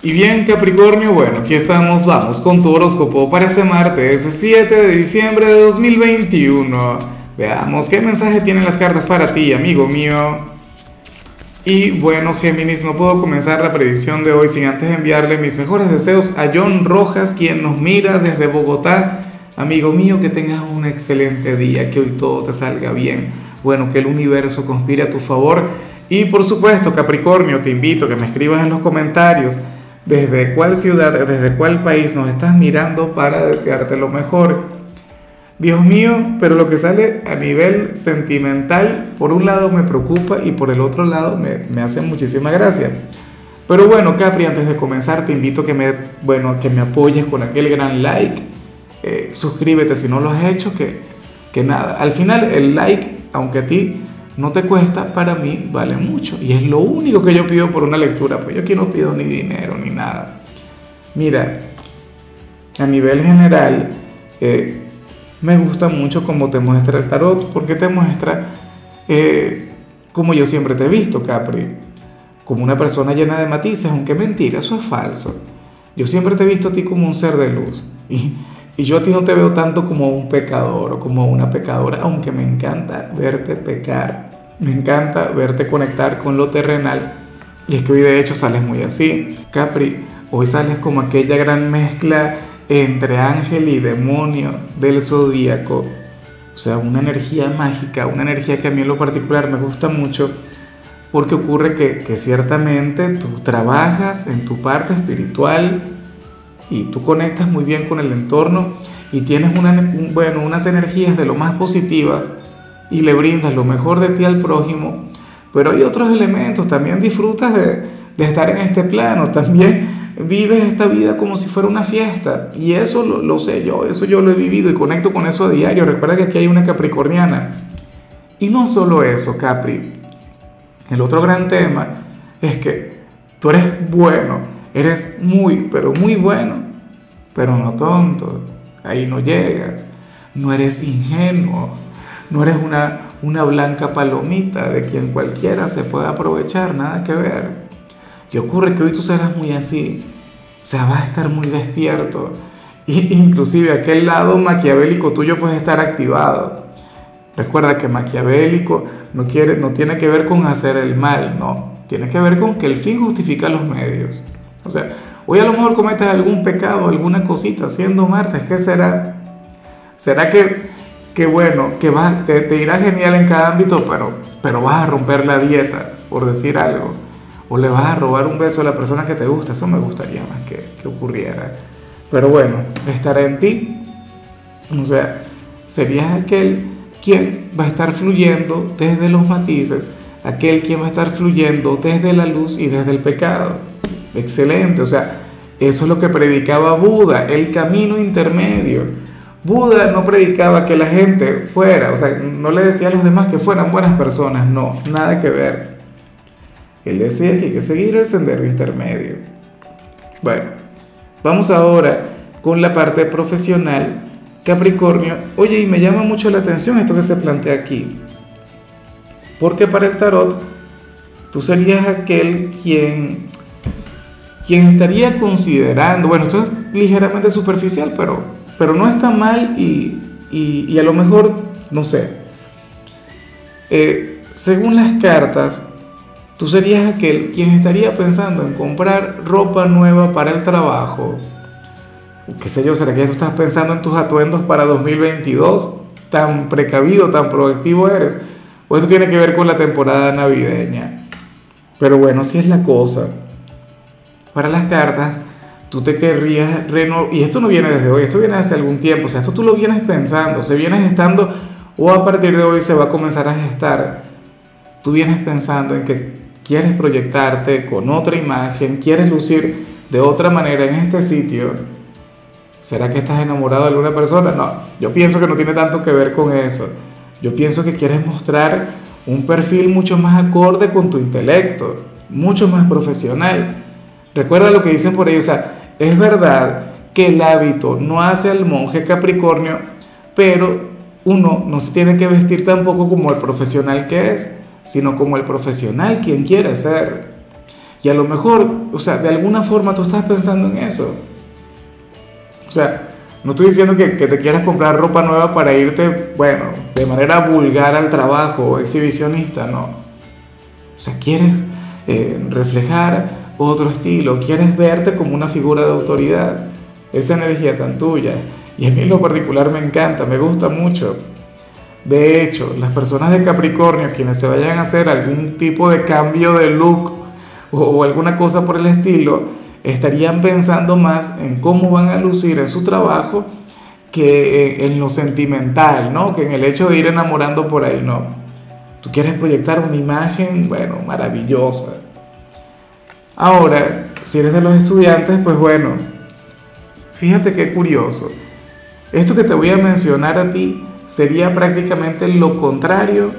Y bien Capricornio, bueno, aquí estamos, vamos con tu horóscopo para este martes 7 de diciembre de 2021. Veamos qué mensaje tienen las cartas para ti, amigo mío. Y bueno, Géminis, no puedo comenzar la predicción de hoy sin antes enviarle mis mejores deseos a John Rojas, quien nos mira desde Bogotá. Amigo mío, que tengas un excelente día, que hoy todo te salga bien. Bueno, que el universo conspire a tu favor. Y por supuesto, Capricornio, te invito a que me escribas en los comentarios desde cuál ciudad, desde cuál país nos estás mirando para desearte lo mejor. Dios mío, pero lo que sale a nivel sentimental, por un lado me preocupa y por el otro lado me, me hace muchísima gracia. Pero bueno, Capri, antes de comenzar te invito a que me, bueno, que me apoyes con aquel gran like. Eh, suscríbete si no lo has hecho, que, que nada. Al final el like, aunque a ti no te cuesta, para mí vale mucho. Y es lo único que yo pido por una lectura, pues yo aquí no pido ni dinero ni nada. Mira, a nivel general, eh, me gusta mucho cómo te muestra el tarot, porque te muestra eh, como yo siempre te he visto, Capri, como una persona llena de matices, aunque mentira, eso es falso. Yo siempre te he visto a ti como un ser de luz. Y, y yo a ti no te veo tanto como un pecador o como una pecadora, aunque me encanta verte pecar. Me encanta verte conectar con lo terrenal y es que hoy de hecho sales muy así. Capri, hoy sales como aquella gran mezcla entre ángel y demonio del zodíaco. O sea, una energía mágica, una energía que a mí en lo particular me gusta mucho porque ocurre que, ciertamente tú trabajas en tu parte espiritual y tú conectas muy bien con el entorno y tienes una, bueno, unas energías de lo más positivas y le brindas lo mejor de ti al prójimo, pero hay otros elementos, también disfrutas de, de estar en este plano, también vives esta vida como si fuera una fiesta y eso lo, lo, sé yo, eso yo lo he vivido y conecto con eso a diario, recuerda que aquí hay una capricorniana. Y no solo eso, Capri, el otro gran tema es que tú eres bueno, eres muy, pero muy bueno, pero no tonto, ahí no llegas, no eres ingenuo, no eres una, una blanca palomita de quien cualquiera se puede aprovechar, nada que ver. Y ocurre que hoy tú serás muy así, o sea, vas a estar muy despierto. Y inclusive aquel lado maquiavélico tuyo puede estar activado. Recuerda que maquiavélico no, quiere, no tiene que ver con hacer el mal, no. Tiene que ver con que el fin justifica los medios. O sea, hoy a lo mejor cometes algún pecado, alguna cosita siendo martes, ¿qué será? ¿Será que que bueno, que va, te, te, irá genial en cada ámbito, pero, pero vas a romper la dieta, por decir algo. O le vas a robar un beso a la persona que te gusta. Eso me gustaría más que, que ocurriera. Pero bueno, estará en ti. O sea, serías aquel quien va a estar fluyendo desde los matices, aquel quien va a estar fluyendo desde la luz y desde el pecado. Excelente, o sea, eso es lo que predicaba Buda, el camino intermedio Buda no predicaba que la gente fuera, o sea, no le decía a los demás que fueran buenas personas, no, nada que ver. Él decía que hay que seguir el sendero intermedio. Bueno, vamos ahora con la parte profesional. Capricornio, oye, y me llama mucho la atención esto que se plantea aquí. Porque para el tarot, tú serías aquel quien, quien estaría considerando, bueno, esto es ligeramente superficial, pero pero no está mal y, y, a lo mejor, no sé, eh, según las cartas, tú serías aquel quien estaría pensando en comprar ropa nueva para el trabajo. ¿Qué sé yo? ¿Será que tú estás pensando en tus atuendos para 2022? Tan precavido, tan proactivo eres. O esto tiene que ver con la temporada navideña. Pero bueno, si es la cosa. Para las cartas, tú te querrías renovar, y esto no viene desde hoy, esto viene hace algún tiempo, o sea, esto tú lo vienes pensando, se viene gestando, o a partir de hoy se va a comenzar a gestar. Tú vienes pensando en que quieres proyectarte con otra imagen, quieres lucir de otra manera en este sitio. ¿Será que estás enamorado de alguna persona? No, yo pienso que no tiene tanto que ver con eso. Yo pienso que quieres mostrar un perfil mucho más acorde con tu intelecto, mucho más profesional. Recuerda lo que dicen por ahí, o sea, es verdad que el hábito no hace al monje Capricornio, pero uno no se tiene que vestir tampoco como el profesional que es, sino como el profesional quien quiere ser. Y a lo mejor, o sea, de alguna forma tú estás pensando en eso. O sea, no estoy diciendo que, te quieras comprar ropa nueva para irte, bueno, de manera vulgar al trabajo, exhibicionista, no. O sea, quieres eh, reflejar otro estilo, quieres verte como una figura de autoridad, esa energía tan tuya. Y a mí lo particular me encanta, me gusta mucho. De hecho, las personas de Capricornio, quienes se vayan a hacer algún tipo de cambio de look o, alguna cosa por el estilo, estarían pensando más en cómo van a lucir en su trabajo que en, lo sentimental, ¿no? Que en el hecho de ir enamorando por ahí, no. Tú quieres proyectar una imagen, bueno, maravillosa. Ahora, si eres de los estudiantes, pues bueno, fíjate qué curioso. Esto que te voy a mencionar a ti sería prácticamente lo contrario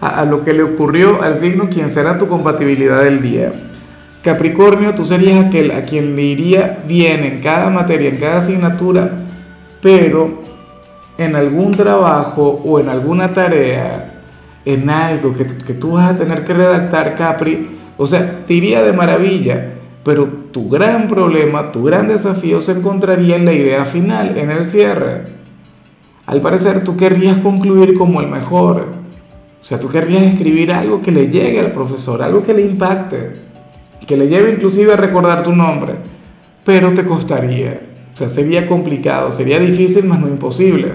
a, lo que le ocurrió al signo quien será tu compatibilidad del día. Capricornio, tú serías aquel a quien le iría bien en cada materia, en cada asignatura, pero en algún trabajo o en alguna tarea, en algo que, que tú vas a tener que redactar, Capri, o sea, te iría de maravilla, pero tu gran problema, tu gran desafío se encontraría en la idea final, en el cierre. Al parecer tú querrías concluir como el mejor. O sea, tú querrías escribir algo que le llegue al profesor, algo que le impacte, que le lleve inclusive a recordar tu nombre, pero te costaría. O sea, sería complicado, sería difícil, mas no imposible.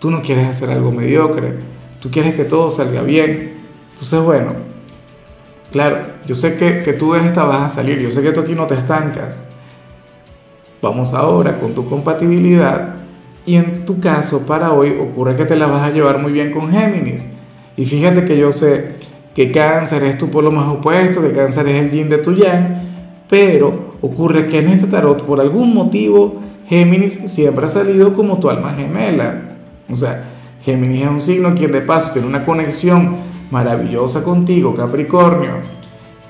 Tú no quieres hacer algo mediocre, tú quieres que todo salga bien. Entonces, bueno, claro, yo sé que, tú de esta vas a salir, yo sé que tú aquí no te estancas. Vamos ahora con tu compatibilidad y en tu caso, para hoy, ocurre que te la vas a llevar muy bien con Géminis. Y fíjate que yo sé que cáncer es tu polo más opuesto, que cáncer es el yin de tu yang, pero ocurre que en este tarot, por algún motivo, Géminis siempre ha salido como tu alma gemela. O sea, Géminis es un signo quien de paso tiene una conexión maravillosa contigo, Capricornio.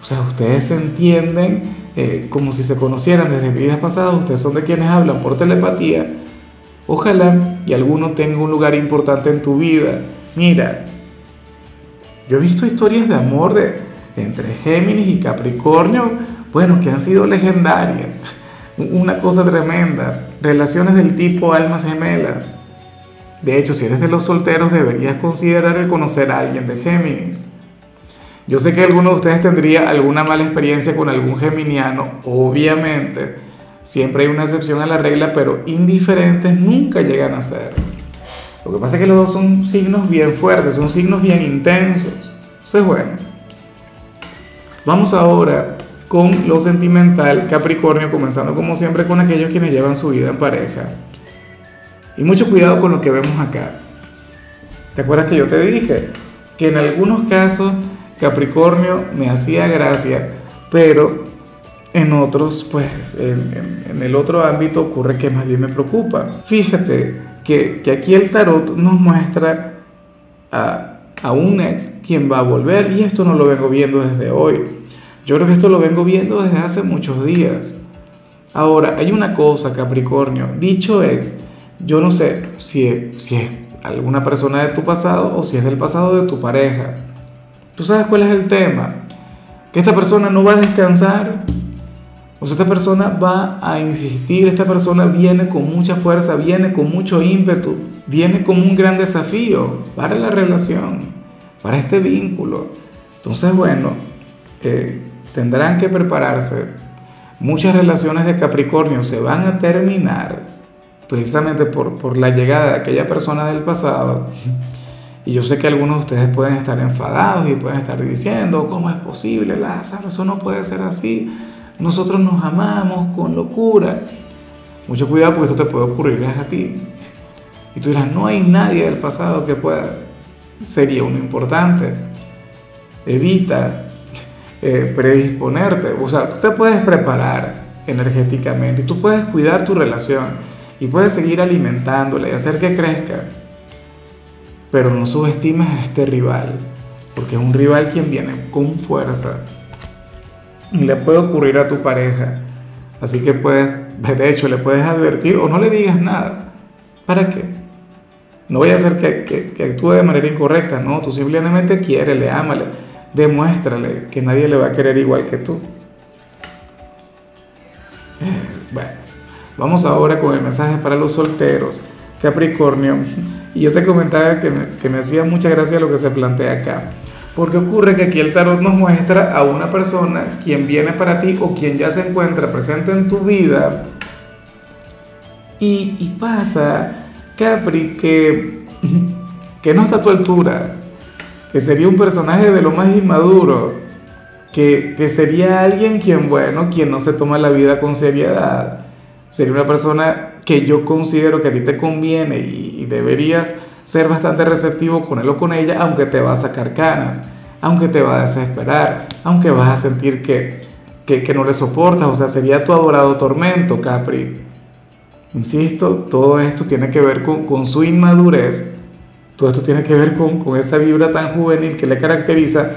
O sea, ustedes se entienden eh, como si se conocieran desde vidas pasadas, ustedes son de quienes hablan por telepatía Ojalá y alguno tenga un lugar importante en tu vida. Mira, yo he visto historias de amor de, entre Géminis y Capricornio, bueno, que han sido legendarias. Una cosa tremenda. Relaciones del tipo almas gemelas. De hecho, si eres de los solteros, deberías considerar el conocer a alguien de Géminis. Yo sé que alguno de ustedes tendría alguna mala experiencia con algún geminiano, obviamente Siempre hay una excepción a la regla, pero indiferentes nunca llegan a ser. Lo que pasa es que los dos son signos bien fuertes, son signos bien intensos. Entonces, bueno, vamos ahora con lo sentimental, Capricornio, comenzando como siempre con aquellos quienes llevan su vida en pareja. Y mucho cuidado con lo que vemos acá. ¿Te acuerdas que yo te dije que en algunos casos Capricornio me hacía gracia, pero en otros, pues en, el otro ámbito ocurre que más bien me preocupa. Fíjate que, aquí el tarot nos muestra a, a un ex quien va a volver y esto no lo vengo viendo desde hoy. Yo creo que esto lo vengo viendo desde hace muchos días. Ahora, hay una cosa, Capricornio, dicho ex, yo no sé si, es alguna persona de tu pasado o si es del pasado de tu pareja. ¿Tú sabes cuál es el tema? Que esta persona no va a descansar o sea, esta persona va a insistir, esta persona viene con mucha fuerza, viene con mucho ímpetu, viene como un gran desafío para la relación, para este vínculo. Entonces, bueno, eh, tendrán que prepararse. Muchas relaciones de Capricornio se van a terminar precisamente por, por la llegada de aquella persona del pasado. Y yo sé que algunos de ustedes pueden estar enfadados y pueden estar diciendo, ¿cómo es posible, Lázaro? Eso no puede ser así nosotros nos amamos con locura. Mucho cuidado porque esto te puede ocurrir a ti. Y tú dirás, no hay nadie del pasado que pueda. Sería uno importante. Evita eh, predisponerte. O sea, tú te puedes preparar energéticamente. Tú puedes cuidar tu relación y puedes seguir alimentándola y hacer que crezca. Pero no subestimes a este rival, porque es un rival quien viene con fuerza le puede ocurrir a tu pareja. Así que puedes, de hecho, le puedes advertir o no le digas nada. ¿Para qué? No voy a hacer que, que, actúe de manera incorrecta, no, tú simplemente quiere, le ámale. demuéstrale que nadie le va a querer igual que tú. Vamos ahora con el mensaje para los solteros. Capricornio, y yo te comentaba que me, que me hacía mucha gracia lo que se plantea acá. Porque ocurre que aquí el tarot nos muestra a una persona quien viene para ti o quien ya se encuentra presente en tu vida. Y, y pasa, Capri, que, que no está a tu altura, que sería un personaje de lo más inmaduro, que, que sería alguien quien, bueno, quien no se toma la vida con seriedad. Sería una persona que yo considero que a ti te conviene y, deberías ser bastante receptivo con él o con ella, aunque te va a sacar canas, aunque te va a desesperar, aunque vas a sentir que, que, no le soportas, o sea, sería tu adorado tormento, Capri. Insisto, todo esto tiene que ver con, con su inmadurez, todo esto tiene que ver con, con esa vibra tan juvenil que le caracteriza.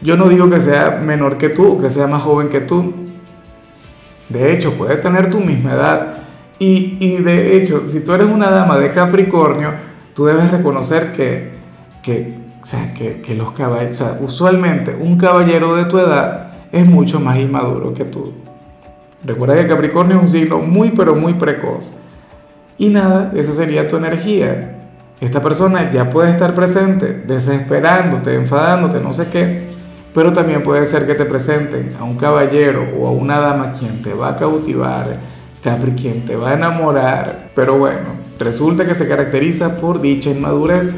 Yo no digo que sea menor que tú que sea más joven que tú. De hecho, puede tener tu misma edad. Y, y de hecho, si tú eres una dama de Capricornio, tú debes reconocer que, que, o sea, que, que los caballeros, o sea, usualmente un caballero de tu edad es mucho más inmaduro que tú. Recuerda que Capricornio es un signo muy pero muy precoz. Y nada, esa sería tu energía. Esta persona ya puede estar presente, desesperándote, enfadándote, no sé qué, pero también puede ser que te presenten a un caballero o a una dama quien te va a cautivar, Capri quien te va a enamorar, pero bueno, resulta que se caracteriza por dicha inmadurez.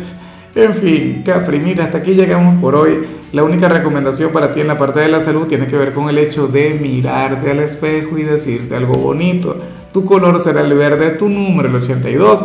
En fin, Capri, mira, hasta aquí llegamos por hoy. La única recomendación para ti en la parte de la salud tiene que ver con el hecho de mirarte al espejo y decirte algo bonito. Tu color será el verde, tu número el 82.